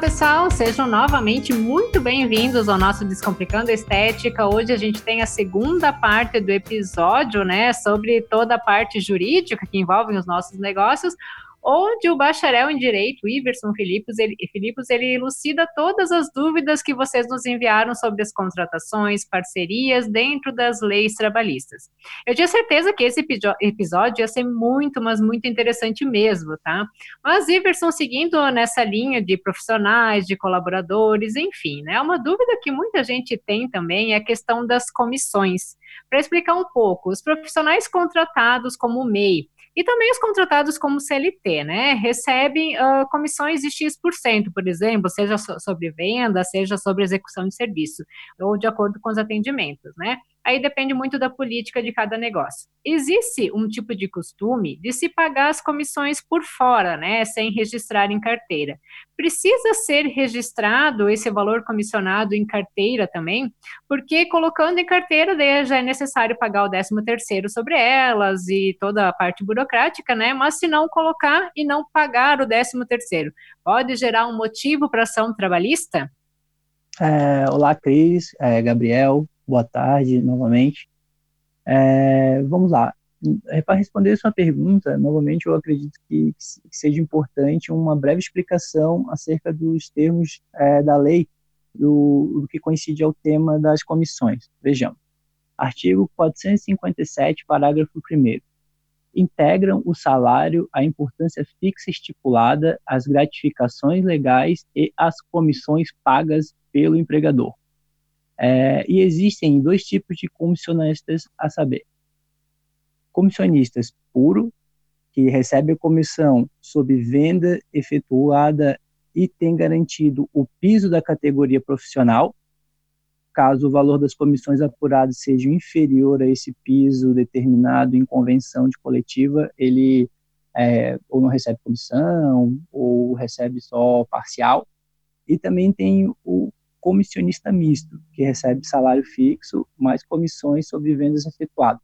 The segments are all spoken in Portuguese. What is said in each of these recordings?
pessoal, sejam novamente muito bem-vindos ao nosso Descomplicando Estética. Hoje a gente tem a segunda parte do episódio, né, sobre toda a parte jurídica que envolve os nossos negócios onde o bacharel em Direito, Iverson Filipos, ele, Filipos, ele elucida todas as dúvidas que vocês nos enviaram sobre as contratações, parcerias dentro das leis trabalhistas. Eu tinha certeza que esse episódio ia ser muito, mas muito interessante mesmo, tá? Mas, Iverson, seguindo nessa linha de profissionais, de colaboradores, enfim, né? Uma dúvida que muita gente tem também é a questão das comissões. Para explicar um pouco, os profissionais contratados como MEI, e também os contratados como CLT, né, recebem uh, comissões de X%, por exemplo, seja sobre venda, seja sobre execução de serviço, ou de acordo com os atendimentos, né aí depende muito da política de cada negócio. Existe um tipo de costume de se pagar as comissões por fora, né, sem registrar em carteira. Precisa ser registrado esse valor comissionado em carteira também, porque colocando em carteira já é necessário pagar o 13 terceiro sobre elas e toda a parte burocrática, né, mas se não colocar e não pagar o 13 terceiro, pode gerar um motivo para ação trabalhista? É, olá, Cris, é, Gabriel, boa tarde novamente. É, vamos lá. É, Para responder a sua pergunta, novamente, eu acredito que, que, seja importante uma breve explicação acerca dos termos é, da lei do, do, que coincide ao tema das comissões. Vejamos. Artigo 457, parágrafo 1 integram o salário, a importância fixa estipulada, as gratificações legais e as comissões pagas pelo empregador. É, e existem dois tipos de comissionistas a saber. Comissionistas puro, que recebe a comissão sob venda efetuada e tem garantido o piso da categoria profissional, caso o valor das comissões apuradas seja inferior a esse piso determinado em convenção de coletiva, ele é, ou não recebe comissão, ou recebe só parcial. E também tem o comissionista misto, que recebe salário fixo mais comissões sobre vendas efetuadas.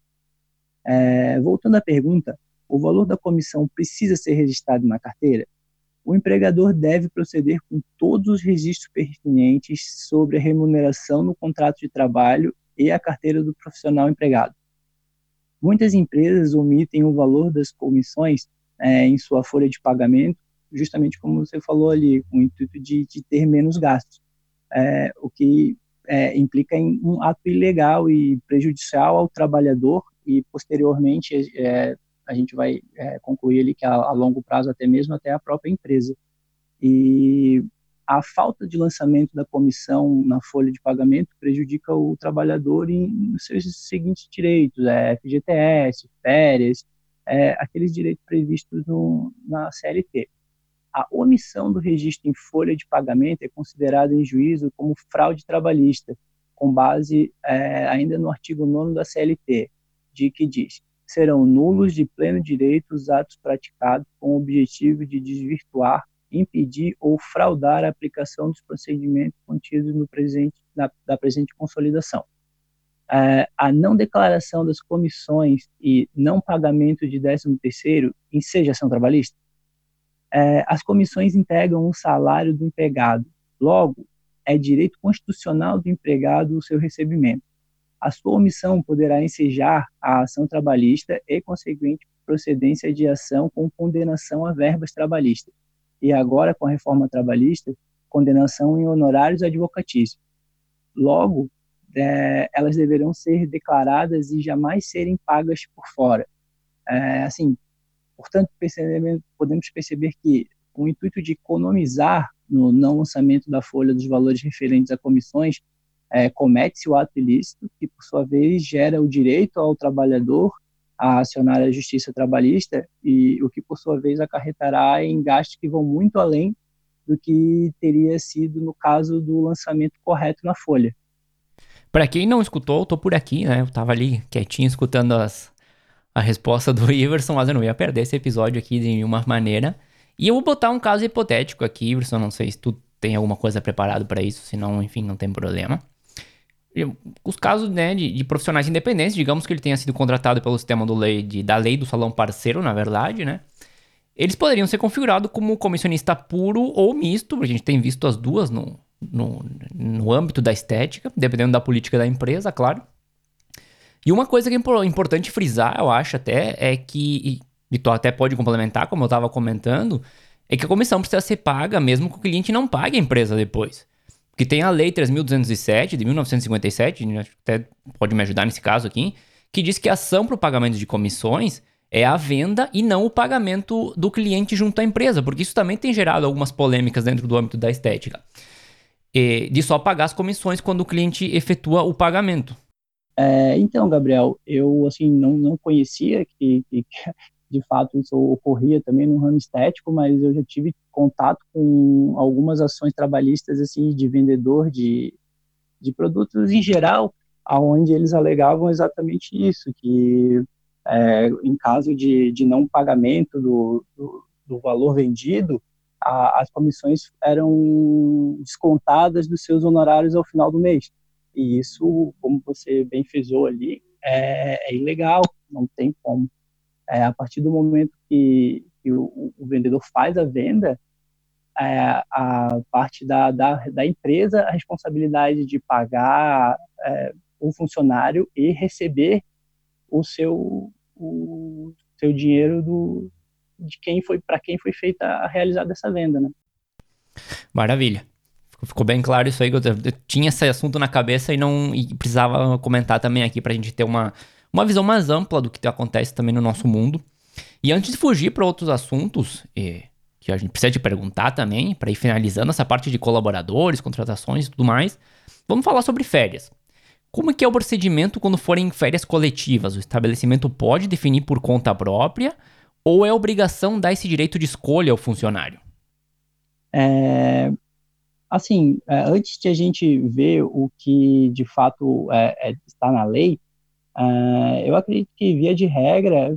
É, voltando à pergunta, o valor da comissão precisa ser registrado na carteira? O empregador deve proceder com todos os registros pertinentes sobre a remuneração no contrato de trabalho e a carteira do profissional empregado. Muitas empresas omitem o valor das comissões é, em sua folha de pagamento, justamente como você falou ali, com o intuito de, de ter menos gastos é, o que é, implica em um ato ilegal e prejudicial ao trabalhador e posteriormente é, a gente vai é, concluir ali que a, a, longo prazo até mesmo até a própria empresa. E a falta de lançamento da comissão na folha de pagamento prejudica o trabalhador em, em seus seguintes direitos, é, FGTS, férias, é, aqueles direitos previstos no, na CLT a omissão do registro em folha de pagamento é considerada em juízo como fraude trabalhista, com base é, ainda no artigo 9 da CLT, de que diz: serão nulos de pleno direito os atos praticados com o objetivo de desvirtuar, impedir ou fraudar a aplicação dos procedimentos contidos no presente, na, da presente consolidação. É, a não declaração das comissões e não pagamento de 13 terceiro enseja ação trabalhista? É, as comissões integram o salário do empregado. Logo, é direito constitucional do empregado o seu recebimento. A sua omissão poderá ensejar a ação trabalhista e, consequente, procedência de ação com condenação a verbas trabalhistas. E agora, com a reforma trabalhista, condenação em honorários advocatícios. Logo, é, elas deverão ser declaradas e jamais serem pagas por fora. É, assim, Portanto, podemos perceber que, com o intuito de economizar no não lançamento da folha dos valores referentes a comissões, é, comete-se o ato ilícito, que, por sua vez, gera o direito ao trabalhador a acionar a justiça trabalhista, e o que, por sua vez, acarretará em gastos que vão muito além do que teria sido no caso do lançamento correto na folha. Para quem não escutou, eu tô por aqui, né? Eu tava ali quietinho escutando as, a resposta do Iverson, mas eu não ia perder esse episódio aqui de nenhuma maneira. E eu vou botar um caso hipotético aqui, Iverson, não sei se tu tem alguma coisa preparado para isso, senão, enfim, não tem problema. Os casos né, de, de, profissionais independentes, digamos que ele tenha sido contratado pelo sistema lei, de, da lei do salão parceiro, na verdade, né? eles poderiam ser configurados como comissionista puro ou misto, a gente tem visto as duas no, no, no âmbito da estética, dependendo da política da empresa, claro. E uma coisa que é importante frisar, eu acho até, é que, e tu até pode complementar, como eu estava comentando, é que a comissão precisa ser paga mesmo que o cliente não pague a empresa depois. Porque tem a Lei 3.207 de 1957, até pode me ajudar nesse caso aqui, que diz que a ação para o pagamento de comissões é a venda e não o pagamento do cliente junto à empresa, porque isso também tem gerado algumas polêmicas dentro do âmbito da estética. E de só pagar as comissões quando o cliente efetua o pagamento. É, então, Gabriel, eu assim não, não conhecia que, que, de fato isso ocorria também no ramo estético, mas eu já tive contato com algumas ações trabalhistas assim de vendedor de, de produtos em geral, aonde eles alegavam exatamente isso, que é, em caso de, de não pagamento do, do, do valor vendido, a, as comissões eram descontadas dos seus honorários ao final do mês. E isso, como você bem frisou ali, é, é ilegal, não tem como. É, a partir do momento que, que o, o, vendedor faz a venda, é, a parte da, da, da, empresa a responsabilidade de pagar é, o funcionário e receber o seu, o seu dinheiro do, de quem foi para quem foi feita realizada essa venda, né? Maravilha. Ficou bem claro isso aí, eu, eu tinha esse assunto na cabeça e não e precisava comentar também aqui para a gente ter uma, uma visão mais ampla do que acontece também no nosso mundo. E antes de fugir para outros assuntos, e, que a gente precisa te perguntar também, para ir finalizando essa parte de colaboradores, contratações e tudo mais, vamos falar sobre férias. Como que é o procedimento quando forem férias coletivas? O estabelecimento pode definir por conta própria ou é obrigação dar esse direito de escolha ao funcionário? É, assim, é, antes de a gente ver o que de fato é, é, está na lei, é, eu acredito que, via de regra,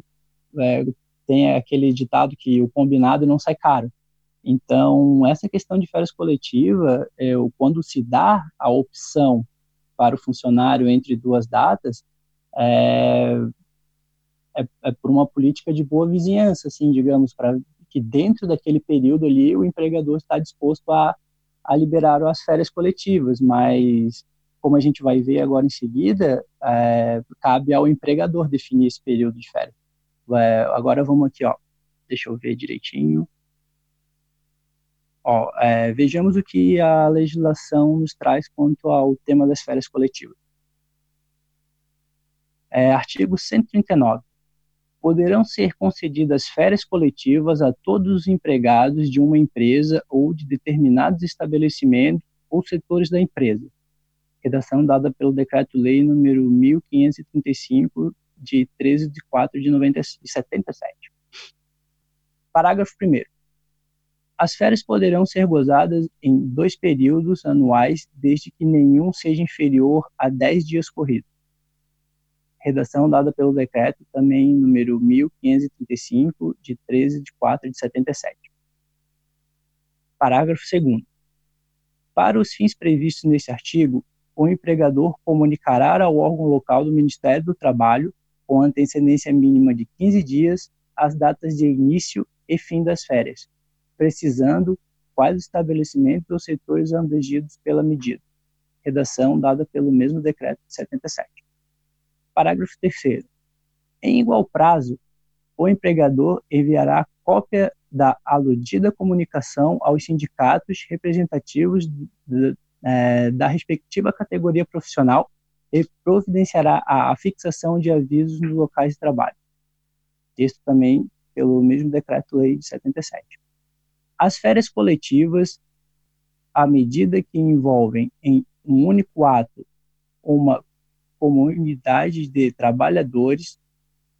é, tem aquele ditado que o combinado não sai caro. Então, essa questão de férias coletiva, quando se dá a opção para o funcionário entre duas datas é, é por uma política de boa vizinhança, assim, digamos, para que dentro daquele período ali o empregador está disposto a, a liberar as férias coletivas, mas como a gente vai ver agora em seguida, é, cabe ao empregador definir esse período de férias. É, agora vamos aqui, ó, deixa eu ver direitinho. Ó, é, vejamos o que a legislação nos traz quanto ao tema das férias coletivas. É, artigo 139. Poderão ser concedidas férias coletivas a todos os empregados de uma empresa ou de determinados estabelecimentos ou setores da empresa. Redação dada pelo Decreto-Lei número 1535, de 13 de 4 de 90, 77. Parágrafo 1 as férias poderão ser gozadas em dois períodos anuais, desde que nenhum seja inferior a 10 dias corridos. Redação dada pelo decreto, também número 1535, de 13 de 4 de 77. Parágrafo 2 Para os fins previstos nesse artigo, o empregador comunicará ao órgão local do Ministério do Trabalho, com antecedência mínima de 15 dias, as datas de início e fim das férias, precisando quais estabelecimentos ou setores abrangidos pela medida. Redação dada pelo mesmo decreto de 77. Parágrafo 3 Em igual prazo, o empregador enviará cópia da aludida comunicação aos sindicatos representativos de, é, da respectiva categoria profissional e providenciará a, a fixação de avisos nos locais de trabalho. Texto também pelo mesmo decreto-lei de 77. As férias coletivas, à medida que envolvem em um único ato uma comunidade de trabalhadores,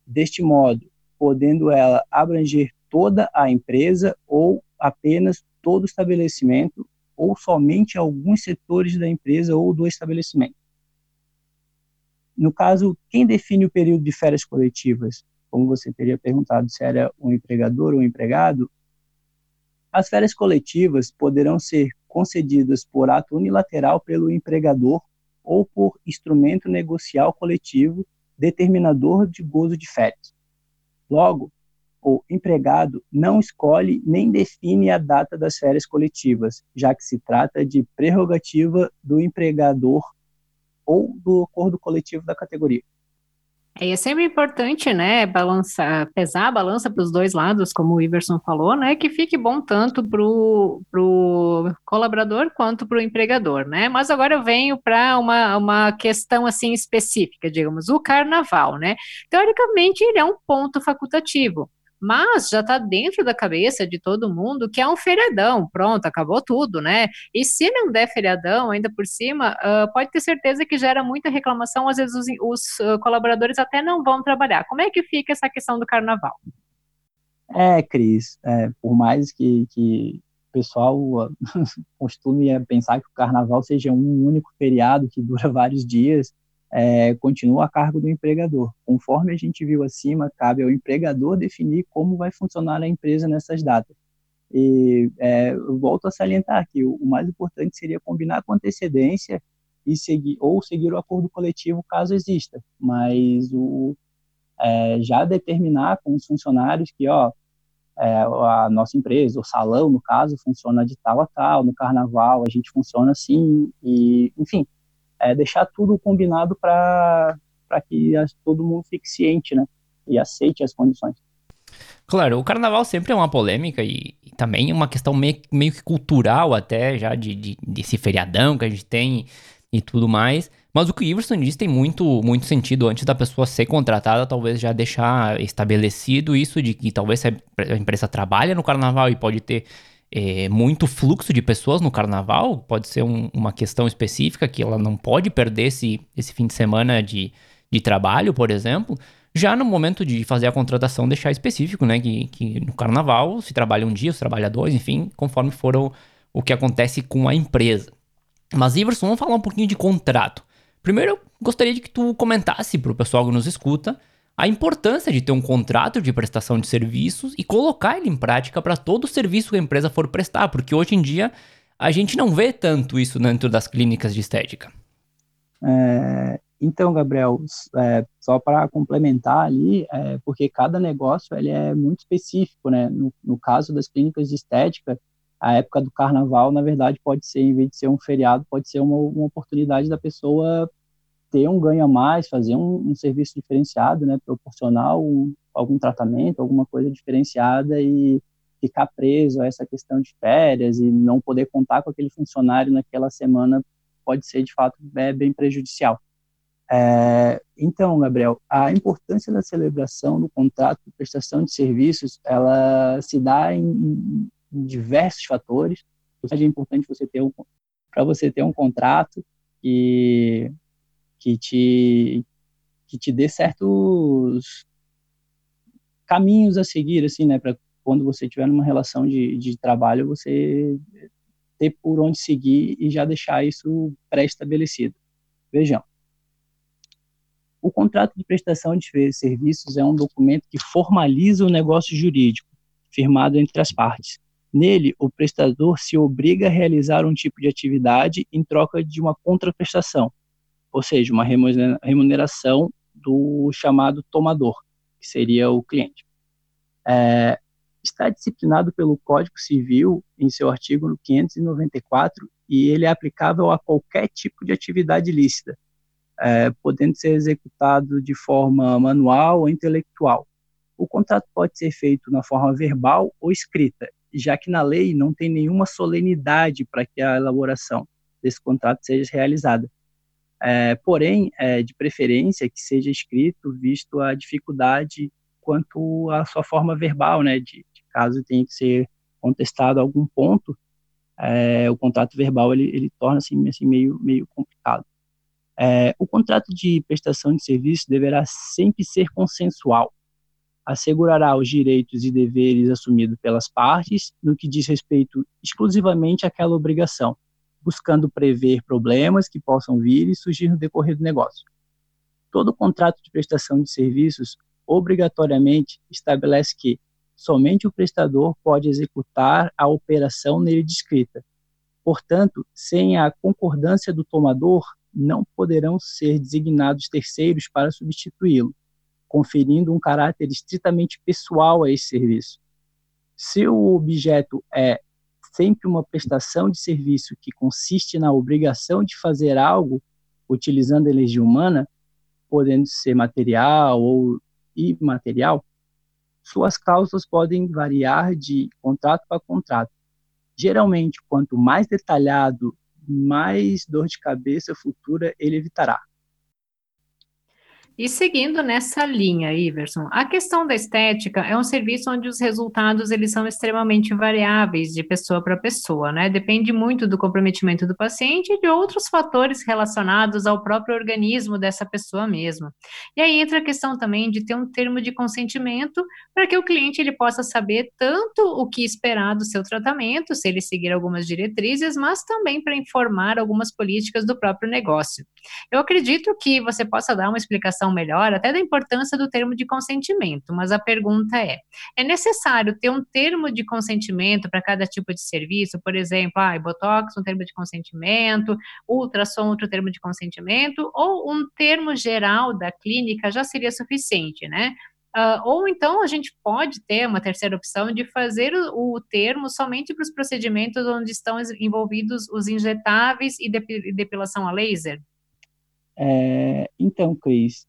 deste modo, podendo ela abranger toda a empresa ou apenas todo o estabelecimento ou somente alguns setores da empresa ou do estabelecimento. No caso, quem define o período de férias coletivas? Como você teria perguntado se era um empregador ou um empregado, as férias coletivas poderão ser concedidas por ato unilateral pelo empregador ou por instrumento negocial coletivo determinador de gozo de férias. Logo, o empregado não escolhe nem define a data das férias coletivas, já que se trata de prerrogativa do empregador ou do acordo coletivo da categoria. É, sempre importante, né, balançar, pesar a balança para os dois lados, como o Iverson falou, né, que fique bom tanto para o colaborador quanto para o empregador, né. Mas agora eu venho para uma, uma questão assim específica, digamos, o carnaval, né. Teoricamente ele é um ponto facultativo, mas já está dentro da cabeça de todo mundo que é um feriadão, pronto, acabou tudo, né? E se não der feriadão, ainda por cima, uh, pode ter certeza que gera muita reclamação, às vezes os, os uh, colaboradores até não vão trabalhar. Como é que fica essa questão do carnaval? É, Cris, é, por mais que, que o pessoal costume pensar que o carnaval seja um único feriado que dura vários dias, é, continua a cargo do empregador. Conforme a gente viu acima, cabe ao empregador definir como vai funcionar a empresa nessas datas. E é, volto a salientar que o, o, mais importante seria combinar com antecedência e seguir ou seguir o acordo coletivo caso exista, mas o é, já determinar com os funcionários que ó é, a nossa empresa, o salão no caso funciona de tal a tal, no carnaval a gente funciona assim e enfim é, deixar tudo combinado para que todo mundo fique ciente, né? E aceite as condições. Claro, o carnaval sempre é uma polêmica e, e também uma questão meio, meio que cultural até, já de, de, desse feriadão que a gente tem e tudo mais. Mas o que o Iverson diz tem muito, muito sentido antes da pessoa ser contratada, talvez já deixar estabelecido isso de que talvez a empresa trabalha no carnaval e pode ter é, muito fluxo de pessoas no carnaval, pode ser um, uma questão específica que ela não pode perder esse, esse fim de semana de, de trabalho, por exemplo. Já no momento de fazer a contratação, deixar específico, né? Que, que no carnaval se trabalha um dia, se trabalha dois, enfim, conforme for o, o que acontece com a empresa. Mas, Iverson, vamos falar um pouquinho de contrato. Primeiro, eu gostaria de que tu comentasse para o pessoal que nos escuta a importância de ter um contrato de prestação de serviços e colocar ele em prática para todo o serviço que a empresa for prestar, porque hoje em dia a gente não vê tanto isso dentro das clínicas de estética. É, então, Gabriel, é, só para complementar ali, é, porque cada negócio ele é muito específico, né? No, no, caso das clínicas de estética, a época do carnaval, na verdade, pode ser, em vez de ser um feriado, pode ser uma, uma oportunidade da pessoa ter um ganho a mais, fazer um, um serviço diferenciado, né, proporcionar um, algum tratamento, alguma coisa diferenciada e ficar preso a essa questão de férias e não poder contar com aquele funcionário naquela semana pode ser de fato é, bem prejudicial. É, então, Gabriel, a importância da celebração do contrato de prestação de serviços, ela se dá em, em diversos fatores. É importante você ter um, para você ter um contrato que que te que te dê certos caminhos a seguir, assim, né, para quando você estiver numa relação de, de trabalho, você ter por onde seguir e já deixar isso pré-estabelecido. Vejam, o contrato de prestação de serviços é um documento que formaliza o negócio jurídico, firmado entre as partes. Nele, o prestador se obriga a realizar um tipo de atividade em troca de uma contraprestação, ou seja, uma remuneração do chamado tomador, que seria o cliente. É, está disciplinado pelo Código Civil em seu artigo 594 e ele é aplicável a qualquer tipo de atividade lícita, é, podendo ser executado de forma manual ou intelectual. O contrato pode ser feito na forma verbal ou escrita, já que na lei não tem nenhuma solenidade para que a elaboração desse contrato seja realizada. É, porém, é, de preferência que seja escrito, visto a dificuldade quanto à sua forma verbal, né, de, de caso tenha que ser contestado algum ponto, é, o contrato verbal ele, ele torna-se assim, meio, meio complicado. É, o contrato de prestação de serviço deverá sempre ser consensual, assegurará os direitos e deveres assumidos pelas partes no que diz respeito exclusivamente àquela obrigação, buscando prever problemas que possam vir e surgir no decorrer do negócio. Todo contrato de prestação de serviços obrigatoriamente estabelece que somente o prestador pode executar a operação nele descrita. Portanto, sem a concordância do tomador, não poderão ser designados terceiros para substituí-lo. conferindo um caráter estritamente pessoal a esse serviço. Se o objeto é sempre uma prestação de serviço que consiste na obrigação de fazer algo utilizando energia humana, podendo ser material ou imaterial, suas causas podem variar de contrato para contrato. Geralmente, quanto mais detalhado, mais dor de cabeça futura ele evitará. E seguindo nessa linha, Iverson, a questão da estética é um serviço onde os resultados eles são extremamente variáveis de pessoa para pessoa, né? Depende muito do comprometimento do paciente e de outros fatores relacionados ao próprio organismo dessa pessoa mesma. E aí entra a questão também de ter um termo de consentimento para que o cliente ele possa saber tanto o que esperar do seu tratamento, se ele seguir algumas diretrizes, mas também para informar algumas políticas do próprio negócio. Eu acredito que você possa dar uma explicação melhor até da importância do termo de consentimento, mas a pergunta é: é necessário ter um termo de consentimento para cada tipo de serviço? Por exemplo, ah, Botox, um termo de consentimento, ultrassom, outro termo de consentimento, ou um termo geral da clínica já seria suficiente, né? Uh, ou então a gente pode ter uma terceira opção de fazer o, o termo somente para os procedimentos onde estão envolvidos os injetáveis e depilação a laser? É, então, Cris,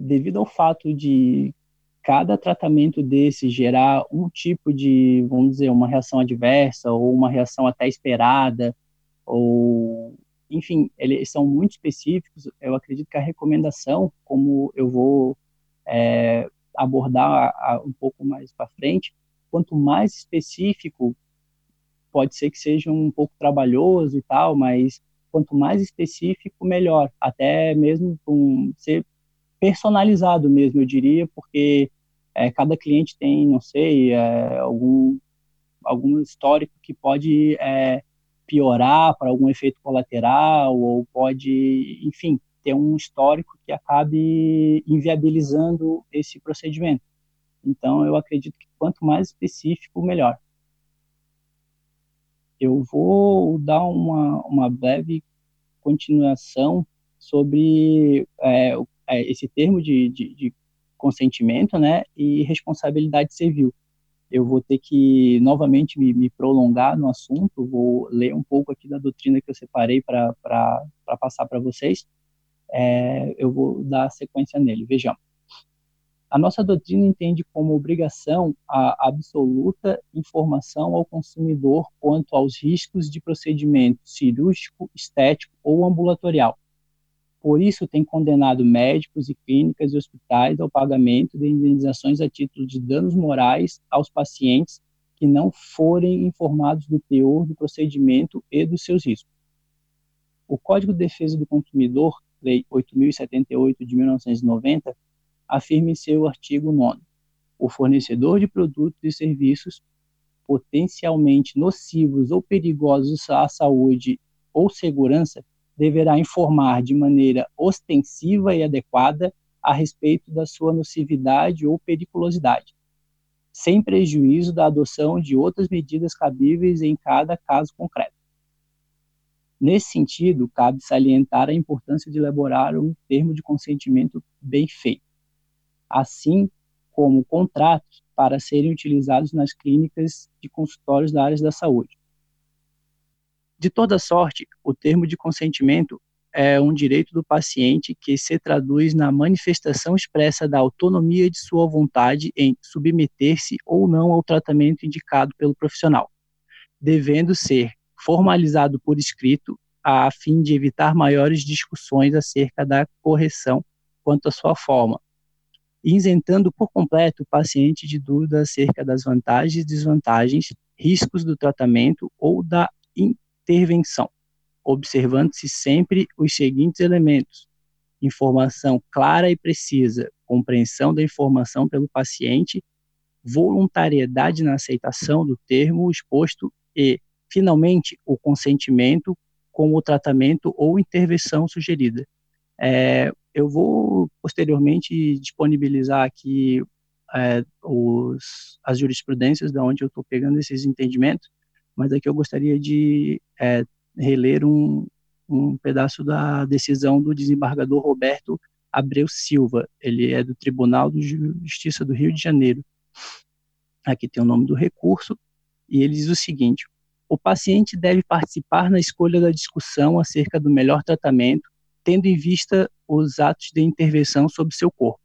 devido ao fato de cada tratamento desse gerar um tipo de, vamos dizer, uma reação adversa ou uma reação até esperada, ou, enfim, eles são muito específicos. Eu acredito que a recomendação, como eu vou é, abordar a, a, um pouco mais para frente, quanto mais específico, pode ser que seja um pouco trabalhoso e tal, mas quanto mais específico, melhor. Até mesmo com ser personalizado mesmo, eu diria, porque é, cada cliente tem, não sei, é, algum, algum histórico que pode é, piorar para algum efeito colateral, ou pode, enfim, ter um histórico que acabe inviabilizando esse procedimento. Então, eu acredito que quanto mais específico, melhor. Eu vou dar uma, uma breve continuação sobre é, é, esse termo de, de, de, consentimento né, e responsabilidade civil. Eu vou ter que novamente me, me, prolongar no assunto, vou ler um pouco aqui da doutrina que eu separei para passar para vocês. É, eu vou dar sequência nele. Vejamos. A nossa doutrina entende como obrigação a absoluta informação ao consumidor quanto aos riscos de procedimento cirúrgico, estético ou ambulatorial, por isso, tem condenado médicos e clínicas e hospitais ao pagamento de indenizações a título de danos morais aos pacientes que não forem informados do teor do procedimento e dos seus riscos. O Código de Defesa do Consumidor, Lei 8078 de 1990, afirma em seu artigo 9 o fornecedor de produtos e serviços potencialmente nocivos ou perigosos à saúde ou segurança deverá informar de maneira ostensiva e adequada a respeito da sua nocividade ou periculosidade, sem prejuízo da adoção de outras medidas cabíveis em cada caso concreto. Nesse sentido, cabe salientar a importância de elaborar um termo de consentimento bem feito, assim como contratos para serem utilizados nas clínicas de consultórios da área da saúde. De toda sorte, o termo de consentimento é um direito do paciente que se traduz na manifestação expressa da autonomia de sua vontade em submeter-se ou não ao tratamento indicado pelo profissional, devendo ser formalizado por escrito a fim de evitar maiores discussões acerca da correção quanto à sua forma, isentando por completo o paciente de dúvidas acerca das vantagens e desvantagens, riscos do tratamento ou da intervenção, observando-se sempre os seguintes elementos: informação clara e precisa, compreensão da informação pelo paciente, voluntariedade na aceitação do termo exposto e, finalmente, o consentimento com o tratamento ou intervenção sugerida. É, eu vou posteriormente disponibilizar aqui é, os, as jurisprudências da onde eu estou pegando esses entendimentos mas aqui eu gostaria de é, reler um, um pedaço da decisão do desembargador Roberto Abreu Silva, ele é do Tribunal de Justiça do Rio de Janeiro. Aqui tem o nome do recurso, e ele diz o seguinte: o paciente deve participar na escolha da discussão acerca do melhor tratamento, tendo em vista os atos de intervenção sobre seu corpo.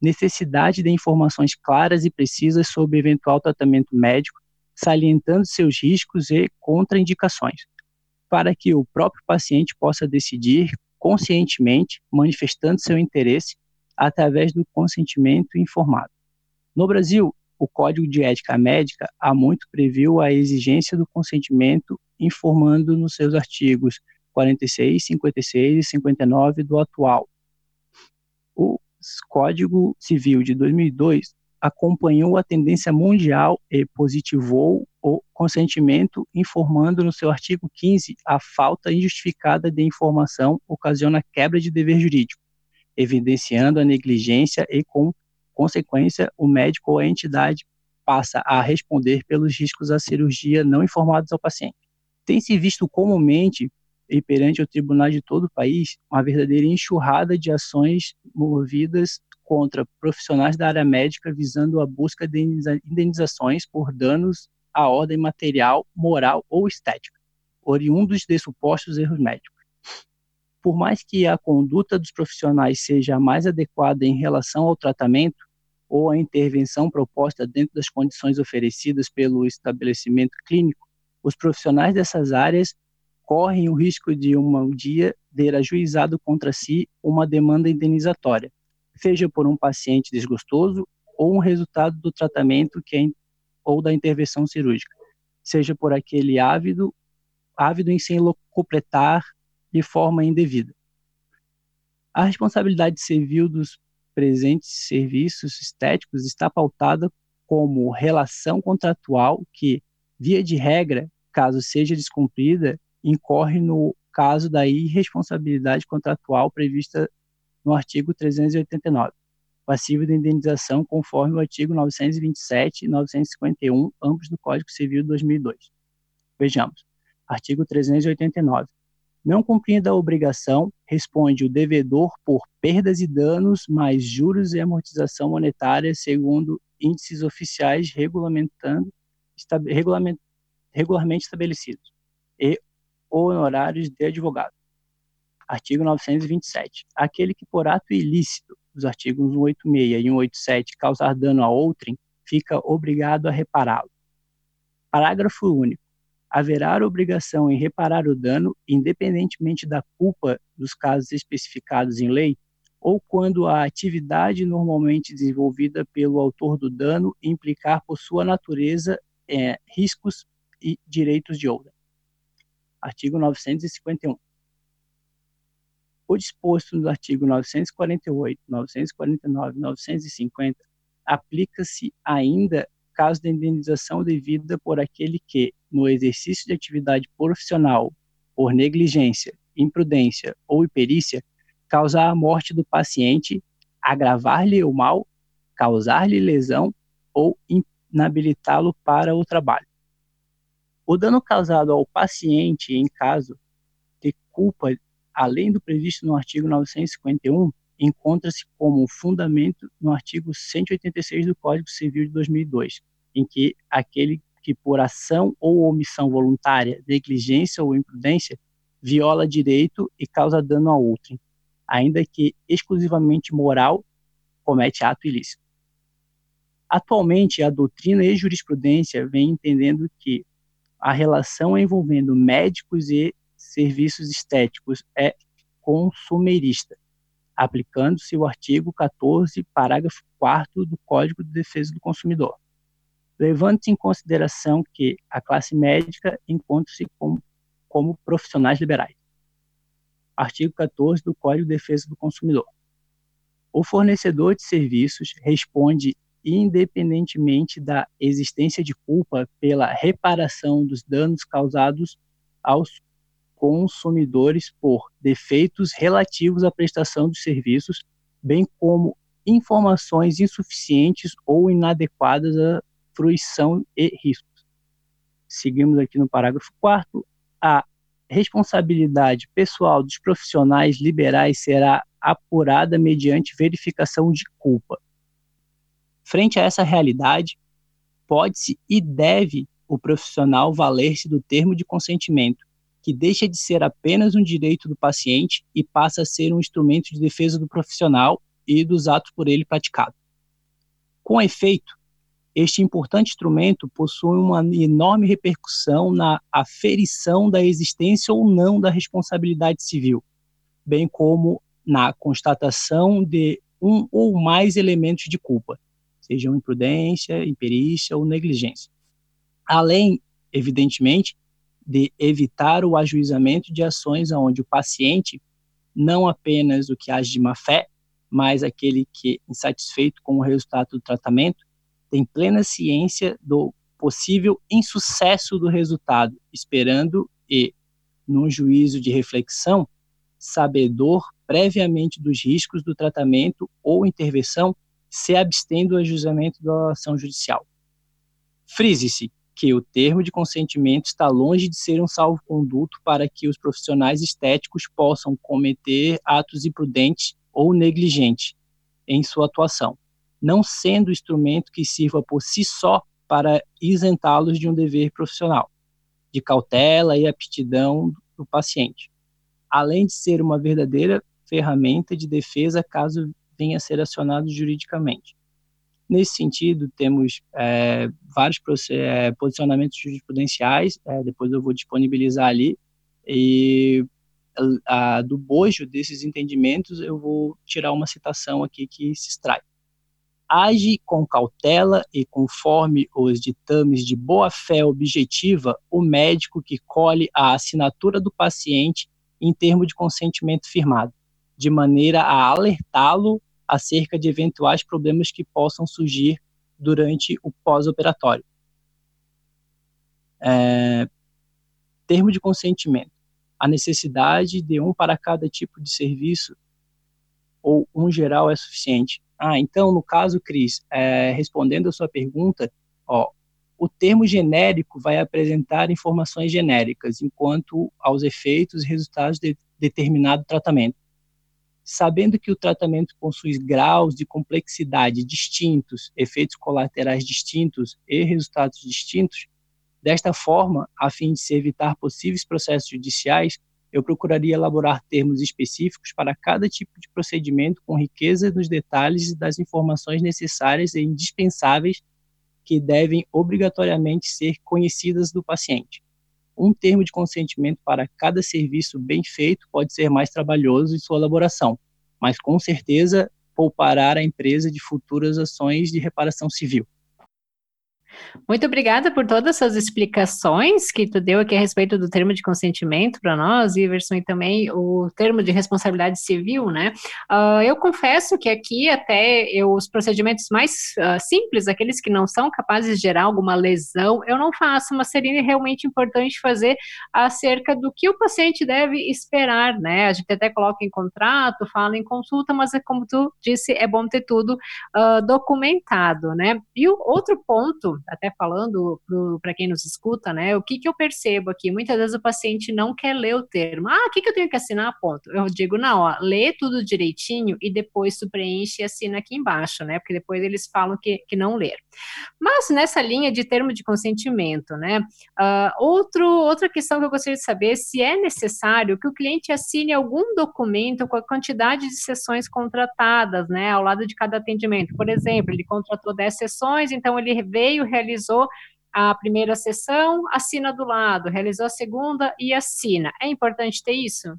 Necessidade de informações claras e precisas sobre eventual tratamento médico, salientando seus riscos e contraindicações, para que o próprio paciente possa decidir conscientemente, manifestando seu interesse através do consentimento informado. No Brasil, o Código de Ética Médica há muito previu a exigência do consentimento, informando nos seus artigos 46, 56 e 59 do atual. O Código Civil de 2002 acompanhou a tendência mundial e positivou o consentimento, informando no seu artigo 15 a falta injustificada de informação ocasiona quebra de dever jurídico, evidenciando a negligência e, com consequência, o médico ou a entidade passa a responder pelos riscos da cirurgia não informados ao paciente. Tem se visto comumente e perante o tribunal de todo o país uma verdadeira enxurrada de ações movidas contra profissionais da área médica visando a busca de indenizações por danos à ordem material, moral ou estética, oriundos de supostos erros médicos. Por mais que a conduta dos profissionais seja mais adequada em relação ao tratamento ou à intervenção proposta dentro das condições oferecidas pelo estabelecimento clínico, os profissionais dessas áreas correm o risco de um dia ter ajuizado contra si uma demanda indenizatória, seja por um paciente desgostoso ou um resultado do tratamento que é, ou da intervenção cirúrgica, seja por aquele ávido, ávido em se completar de forma indevida. A responsabilidade civil dos presentes serviços estéticos está pautada como relação contratual que, via de regra, caso seja descumprida, incorre no caso da irresponsabilidade contratual prevista no artigo 389, passivo de indenização conforme o artigo 927 e 951, ambos do Código Civil de 2002. Vejamos. Artigo 389. Não cumprindo a obrigação, responde o devedor por perdas e danos mais juros e amortização monetária segundo índices oficiais regulamentando, regulament, regularmente estabelecidos e honorários de advogado. Artigo 927. Aquele que por ato ilícito, os artigos 186 e 187, causar dano a outrem, fica obrigado a repará-lo. Parágrafo único. Haverá obrigação em reparar o dano, independentemente da culpa dos casos especificados em lei, ou quando a atividade normalmente desenvolvida pelo autor do dano implicar por sua natureza é, riscos e direitos de outra. Artigo 951. O disposto no artigo 948, 949 950 aplica-se ainda caso de indenização devida por aquele que, no exercício de atividade profissional, por negligência, imprudência ou imperícia, causar a morte do paciente, agravar-lhe o mal, causar-lhe lesão ou inabilitá-lo para o trabalho. O dano causado ao paciente em caso de culpa além do previsto no artigo 951, encontra-se como fundamento no artigo 186 do Código Civil de 2002, em que aquele que por ação ou omissão voluntária, negligência ou imprudência, viola direito e causa dano a outro, ainda que exclusivamente moral, comete ato ilícito. Atualmente, a doutrina e jurisprudência vem entendendo que a relação envolvendo médicos e serviços estéticos é consumerista, aplicando-se o artigo 14, parágrafo 4 do Código de Defesa do Consumidor. Levando-se em consideração que a classe médica encontra-se como, como profissionais liberais. Artigo 14 do Código de Defesa do Consumidor. O fornecedor de serviços responde independentemente da existência de culpa pela reparação dos danos causados aos consumidores por defeitos relativos à prestação dos serviços, bem como informações insuficientes ou inadequadas à fruição e riscos. Seguimos aqui no parágrafo 4 a responsabilidade pessoal dos profissionais liberais será apurada mediante verificação de culpa. Frente a essa realidade, pode-se e deve o profissional valer-se do termo de consentimento, que deixa de ser apenas um direito do paciente e passa a ser um instrumento de defesa do profissional e dos atos por ele praticados. Com efeito, este importante instrumento possui uma enorme repercussão na aferição da existência ou não da responsabilidade civil, bem como na constatação de um ou mais elementos de culpa, sejam imprudência, imperícia ou negligência. Além, evidentemente, de evitar o ajuizamento de ações onde o paciente, não apenas o que age de má fé, mas aquele que, insatisfeito com o resultado do tratamento, tem plena ciência do possível insucesso do resultado, esperando e, num juízo de reflexão, sabedor previamente dos riscos do tratamento ou intervenção, se abstém do ajustamento da ação judicial. Frise-se que o termo de consentimento está longe de ser um salvo-conduto para que os profissionais estéticos possam cometer atos imprudentes ou negligentes em sua atuação não sendo instrumento que sirva por si só para isentá-los de um dever profissional, de cautela e aptidão do paciente, além de ser uma verdadeira ferramenta de defesa caso venha a ser acionado juridicamente. Nesse sentido, temos é, vários é, posicionamentos jurisprudenciais, é, depois eu vou disponibilizar ali, e a, do bojo desses entendimentos eu vou tirar uma citação aqui que se extrai. Age com cautela e conforme os ditames de boa-fé objetiva o médico que colhe a assinatura do paciente em termo de consentimento firmado, de maneira a alertá-lo acerca de eventuais problemas que possam surgir durante o pós-operatório. É, termo de consentimento. A necessidade de um para cada tipo de serviço ou um geral é suficiente. Ah, então, no caso, Cris, é, respondendo a sua pergunta, ó, o termo genérico vai apresentar informações genéricas, enquanto aos efeitos e resultados de determinado tratamento. Sabendo que o tratamento possui graus de complexidade distintos, efeitos colaterais distintos e resultados distintos, desta forma, a fim de se evitar possíveis processos judiciais, eu procuraria elaborar termos específicos para cada tipo de procedimento com riqueza nos detalhes e das informações necessárias e indispensáveis que devem obrigatoriamente ser conhecidas do paciente. Um termo de consentimento para cada serviço bem feito pode ser mais trabalhoso em sua elaboração, mas com certeza poupará a empresa de futuras ações de reparação civil. Muito obrigada por todas essas explicações que tu deu aqui a respeito do termo de consentimento para nós, Iverson, e também o termo de responsabilidade civil, né? Uh, eu confesso que aqui até eu, os procedimentos mais uh, simples, aqueles que não são capazes de gerar alguma lesão, eu não faço, mas seria realmente importante fazer acerca do que o paciente deve esperar, né? A gente até coloca em contrato, fala em consulta, mas é como tu disse, é bom ter tudo uh, documentado, né? E o outro ponto até falando para quem nos escuta, né? O que, que eu percebo aqui? Muitas vezes o paciente não quer ler o termo. Ah, o que, que eu tenho que assinar? Ponto. Eu digo, não, ó, lê tudo direitinho e depois tu preenche e assina aqui embaixo, né? Porque depois eles falam que, que não ler. Mas nessa linha de termo de consentimento, né? Uh, outro, outra questão que eu gostaria de saber se é necessário que o cliente assine algum documento com a quantidade de sessões contratadas, né? Ao lado de cada atendimento. Por exemplo, ele contratou 10 sessões, então ele veio, realizou a primeira sessão, assina do lado, realizou a segunda e assina. É importante ter isso?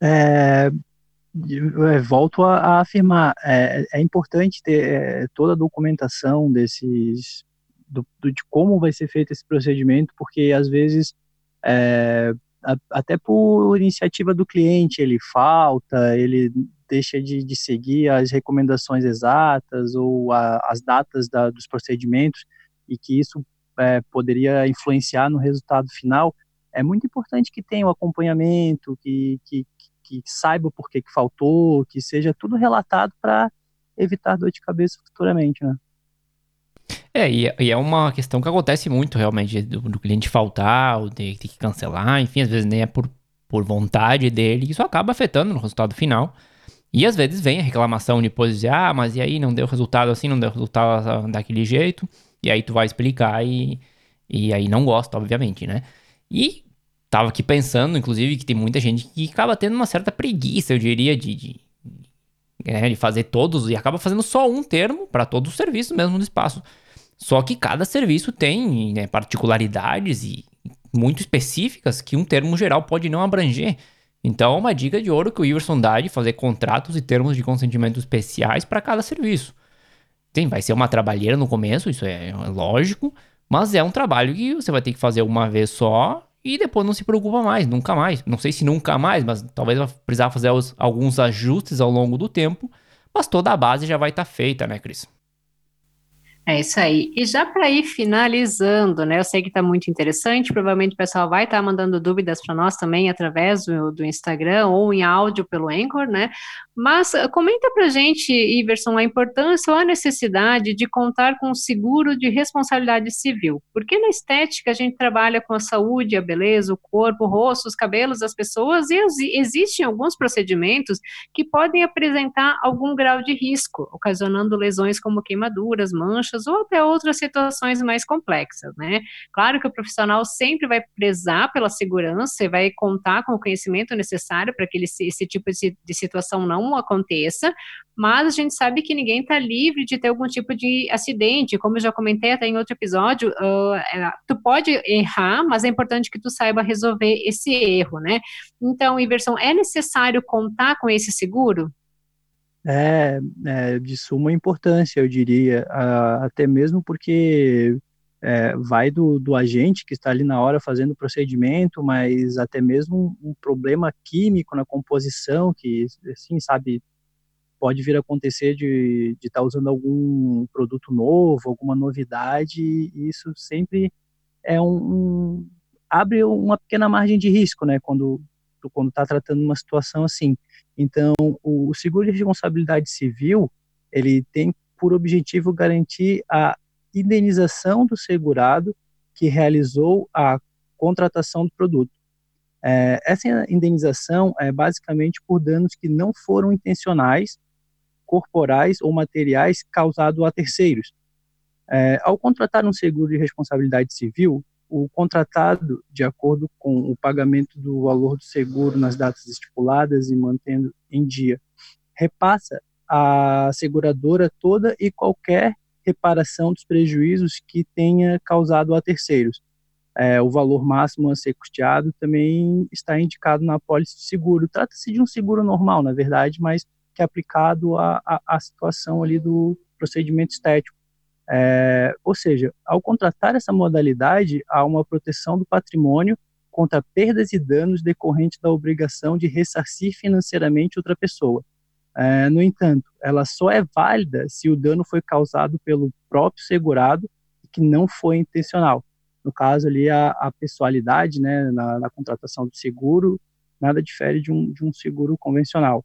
É, volto a, a afirmar, é, é, importante ter é, toda a documentação desses, do, do, de como vai ser feito esse procedimento, porque às vezes, é, até por iniciativa do cliente, ele falta, ele deixa de, de seguir as recomendações exatas ou a, as datas da, dos procedimentos e que isso é, poderia influenciar no resultado final, é muito importante que tenha o acompanhamento, que, que, que saiba por que faltou, que seja tudo relatado para evitar dor de cabeça futuramente, né? É, e, e, é uma questão que acontece muito realmente, do, do cliente faltar, ou de ter que cancelar, enfim, às vezes nem é por por vontade dele, isso acaba afetando no resultado final. E às vezes vem a reclamação depois de, ah, mas e aí não deu resultado assim, não deu resultado daquele jeito, e aí tu vai explicar e, e aí não gosta, obviamente, né? E tava aqui pensando, inclusive, que tem muita gente que acaba tendo uma certa preguiça, eu diria, de, de, é, de fazer todos, e acaba fazendo só um termo para todos os serviços mesmo no espaço. Só que cada serviço tem né, particularidades e muito específicas que um termo geral pode não abranger. Então, é uma dica de ouro que o Iverson dá de fazer contratos e termos de consentimento especiais para cada serviço. Tem, vai ser uma trabalheira no começo, isso é lógico, mas é um trabalho que você vai ter que fazer uma vez só e depois não se preocupa mais, nunca mais. Não sei se nunca mais, mas talvez vai precisar fazer os, alguns ajustes ao longo do tempo, mas toda a base já vai estar tá feita, né, Cris? É isso aí. E já para ir finalizando, né? Eu sei que está muito interessante, provavelmente o pessoal vai estar tá mandando dúvidas para nós também através do, do, Instagram ou em áudio pelo Anchor, né? Mas uh, comenta para gente, Iverson, a importância ou a necessidade de contar com seguro de responsabilidade civil. Porque na estética a gente trabalha com a saúde, a beleza, o corpo, o rosto, os cabelos das pessoas e existem alguns procedimentos que podem apresentar algum grau de risco, ocasionando lesões como queimaduras, manchas ou até outras situações mais complexas, né? Claro que o profissional sempre vai prezar pela segurança e vai contar com o conhecimento necessário para que ele, esse tipo de, situação não aconteça, mas a gente sabe que ninguém está livre de ter algum tipo de acidente, como eu já comentei até em outro episódio, uh, tu pode errar, mas é importante que tu saiba resolver esse erro, né? Então, Iverson, é necessário contar com esse seguro? É, é de suma importância, eu diria, até mesmo porque é, vai do, do agente que está ali na hora fazendo o procedimento, mas até mesmo um, problema químico na composição, que, assim, sabe, pode vir a acontecer de estar tá usando algum produto novo, alguma novidade, e isso sempre é um, um abre uma pequena margem de risco, né, quando quando está tratando uma situação assim. Então, o, seguro de responsabilidade civil, ele tem por objetivo garantir a indenização do segurado que realizou a contratação do produto. É, essa indenização é basicamente por danos que não foram intencionais, corporais ou materiais causados a terceiros. É, ao contratar um seguro de responsabilidade civil, o contratado, de acordo com o pagamento do valor do seguro nas datas estipuladas e mantendo em dia, repassa à seguradora toda e qualquer reparação dos prejuízos que tenha causado a terceiros. É, o valor máximo a ser custeado também está indicado na apólice de seguro. Trata-se de um seguro normal, na verdade, mas que é aplicado à, à, à situação ali do procedimento estético. É, ou seja, ao contratar essa modalidade, há uma proteção do patrimônio contra perdas e danos decorrentes da obrigação de ressarcir financeiramente outra pessoa. É, no entanto, ela só é válida se o dano foi causado pelo próprio segurado e que não foi intencional. No caso ali, a, a pessoalidade né, na, na, contratação do seguro nada difere de um, de um seguro convencional.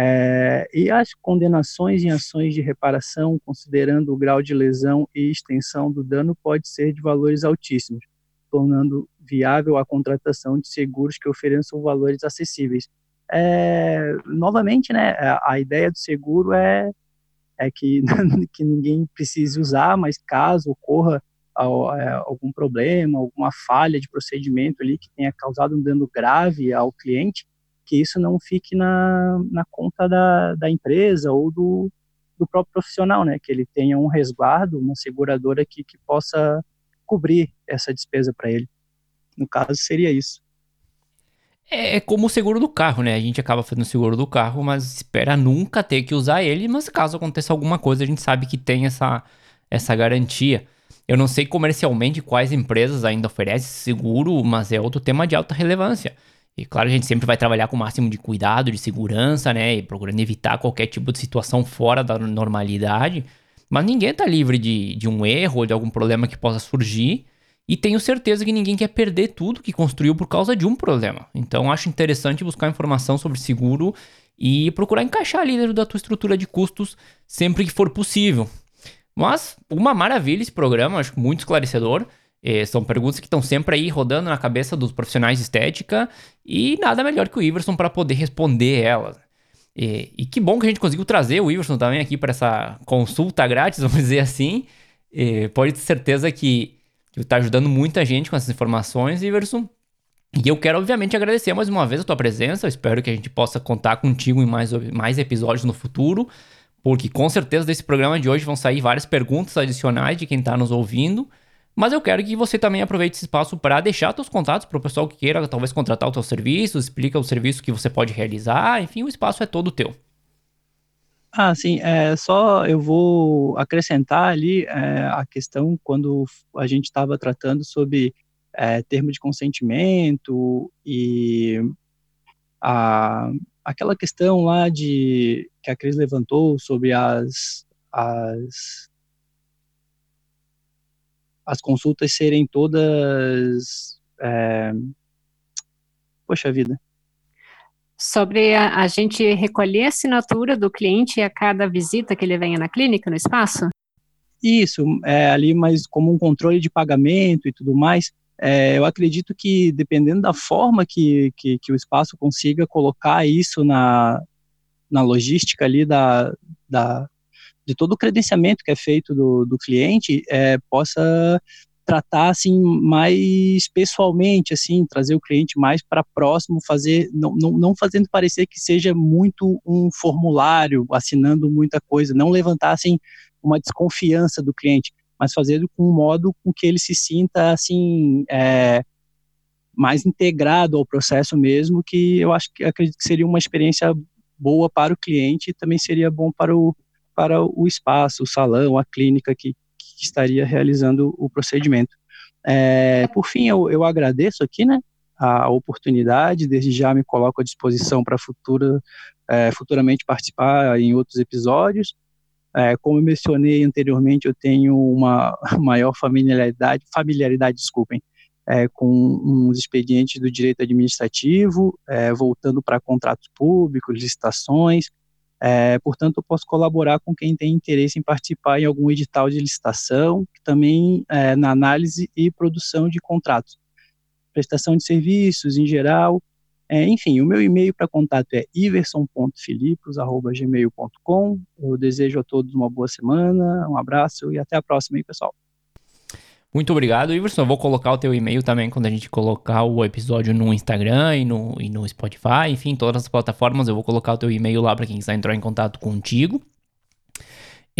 É, e as condenações em ações de reparação, considerando o grau de lesão e extensão do dano, pode ser de valores altíssimos, tornando viável a contratação de seguros que ofereçam valores acessíveis. É, novamente, né, a ideia do seguro é, é que, que ninguém precise usar, mas caso ocorra é, algum problema, alguma falha de procedimento ali que tenha causado um dano grave ao cliente, que isso não fique na, na conta da, da empresa ou do, do próprio profissional, né? Que ele tenha um resguardo, uma seguradora aqui que possa cobrir essa despesa para ele. No caso, seria isso. É, é como o seguro do carro, né? A gente acaba fazendo o seguro do carro, mas espera nunca ter que usar ele, mas caso aconteça alguma coisa, a gente sabe que tem essa, essa garantia. Eu não sei comercialmente quais empresas ainda oferecem seguro, mas é outro tema de alta relevância. E claro, a gente sempre vai trabalhar com o máximo de cuidado, de segurança, né? E procurando evitar qualquer tipo de situação fora da normalidade. Mas ninguém tá livre de, de um erro ou de algum problema que possa surgir. E tenho certeza que ninguém quer perder tudo que construiu por causa de um problema. Então acho interessante buscar informação sobre seguro e procurar encaixar ali dentro da tua estrutura de custos sempre que for possível. Mas uma maravilha esse programa, acho muito esclarecedor. É, são perguntas que estão sempre aí rodando na cabeça dos profissionais de estética e nada melhor que o Iverson para poder responder elas. E, e, que bom que a gente conseguiu trazer o Iverson também aqui para essa consulta grátis, vamos dizer assim. E pode ter certeza que está ajudando muita gente com essas informações, Iverson. E eu quero, obviamente, agradecer mais uma vez a tua presença. Eu espero que a gente possa contar contigo em mais, mais episódios no futuro, porque com certeza desse programa de hoje vão sair várias perguntas adicionais de quem está nos ouvindo. Mas eu quero que você também aproveite esse espaço para deixar seus contatos para o pessoal que queira talvez contratar o teu serviço, explica o serviço que você pode realizar, enfim, o espaço é todo teu. Ah, sim, é, só eu vou acrescentar ali é, a questão quando a gente estava tratando sobre é, termo de consentimento e a, aquela questão lá de que a Cris levantou sobre as, as as consultas serem todas. É... Poxa vida. Sobre a, a, gente recolher a assinatura do cliente a cada visita que ele venha na clínica, no espaço? Isso, é, ali, mas como um controle de pagamento e tudo mais. É, eu acredito que, dependendo da forma que, que, que, o espaço consiga colocar isso na, na logística ali da, da, de todo o credenciamento que é feito do, do cliente é, possa tratar assim mais pessoalmente assim trazer o cliente mais para próximo fazer não, não, não fazendo parecer que seja muito um formulário assinando muita coisa não levantar assim uma desconfiança do cliente mas fazer com um modo com que ele se sinta assim é, mais integrado ao processo mesmo que eu acho que acredito que seria uma experiência boa para o cliente e também seria bom para o para o espaço, o salão, a clínica que, que estaria realizando o procedimento. É, por fim, eu, eu, agradeço aqui, né, a oportunidade, desde já me coloco à disposição para futura, é, futuramente participar em outros episódios. É, como eu mencionei anteriormente, eu tenho uma maior familiaridade, familiaridade, desculpem, é, com uns expedientes do direito administrativo, é, voltando para contratos públicos, licitações, é, portanto, eu posso colaborar com quem tem interesse em participar em algum edital de licitação, também é, na análise e produção de contratos, prestação de serviços em geral. É, enfim, o meu e-mail para contato é iverson.filipos.gmail.com. Eu desejo a todos uma boa semana, um abraço e até a próxima aí, pessoal. Muito obrigado, Iverson. Eu vou colocar o teu e-mail também quando a gente colocar o episódio no Instagram e no, e no Spotify, enfim, todas as plataformas. Eu vou colocar o teu e-mail lá para quem quiser entrar em contato contigo.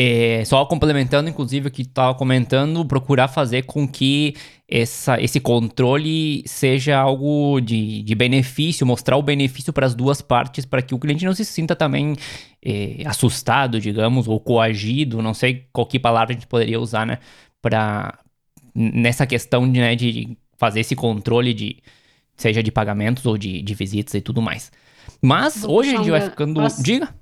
É, só complementando, inclusive, o que tu estava comentando, procurar fazer com que essa, esse controle seja algo de, de benefício, mostrar o benefício para as duas partes, para que o cliente não se sinta também é, assustado, digamos, ou coagido, não sei qual que palavra a gente poderia usar, né, para nessa questão de, né, de fazer esse controle de seja de pagamentos ou de, de visitas e tudo mais. Mas hoje a gente vai ficando. Posso... Diga.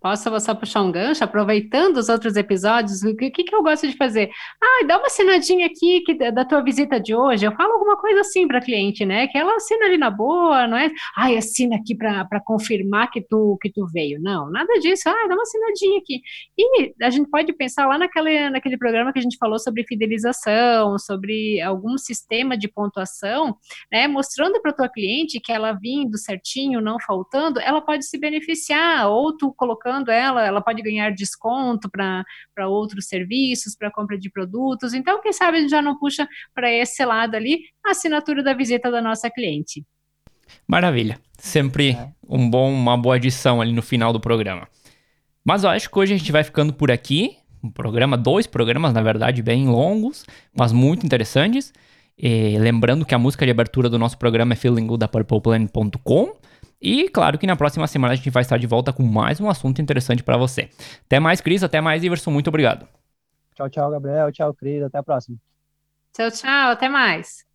Posso só puxar um gancho, aproveitando os outros episódios, o que, que eu gosto de fazer? Ah, dá uma assinadinha aqui que, da tua visita de hoje. Eu falo alguma coisa assim para cliente, né? Que ela assina ali na boa, não é? Ah, assina aqui para confirmar que tu, que tu veio. Não, nada disso. Ah, dá uma assinadinha aqui. E a gente pode pensar lá naquele, naquele programa que a gente falou sobre fidelização, sobre algum sistema de pontuação, né? Mostrando para tua cliente que ela vindo certinho, não faltando, ela pode se beneficiar, ou tu colocando ela, ela pode ganhar desconto para outros serviços, para compra de produtos. Então, quem sabe a gente já não puxa para esse lado ali a assinatura da visita da nossa cliente. Maravilha. Sempre é. um bom, uma boa adição ali no final do programa. Mas eu acho que hoje a gente vai ficando por aqui. Um programa, dois programas, na verdade, bem longos, mas muito interessantes. E lembrando que a música de abertura do nosso programa é Feeling Good da PurplePlan.com. E claro que na próxima semana a gente vai estar de volta com mais um assunto interessante para você. Até mais, Cris. Até mais, Iverson. Muito obrigado. Tchau, tchau, Gabriel. Tchau, Cris. Até a próxima. Tchau, tchau. Até mais.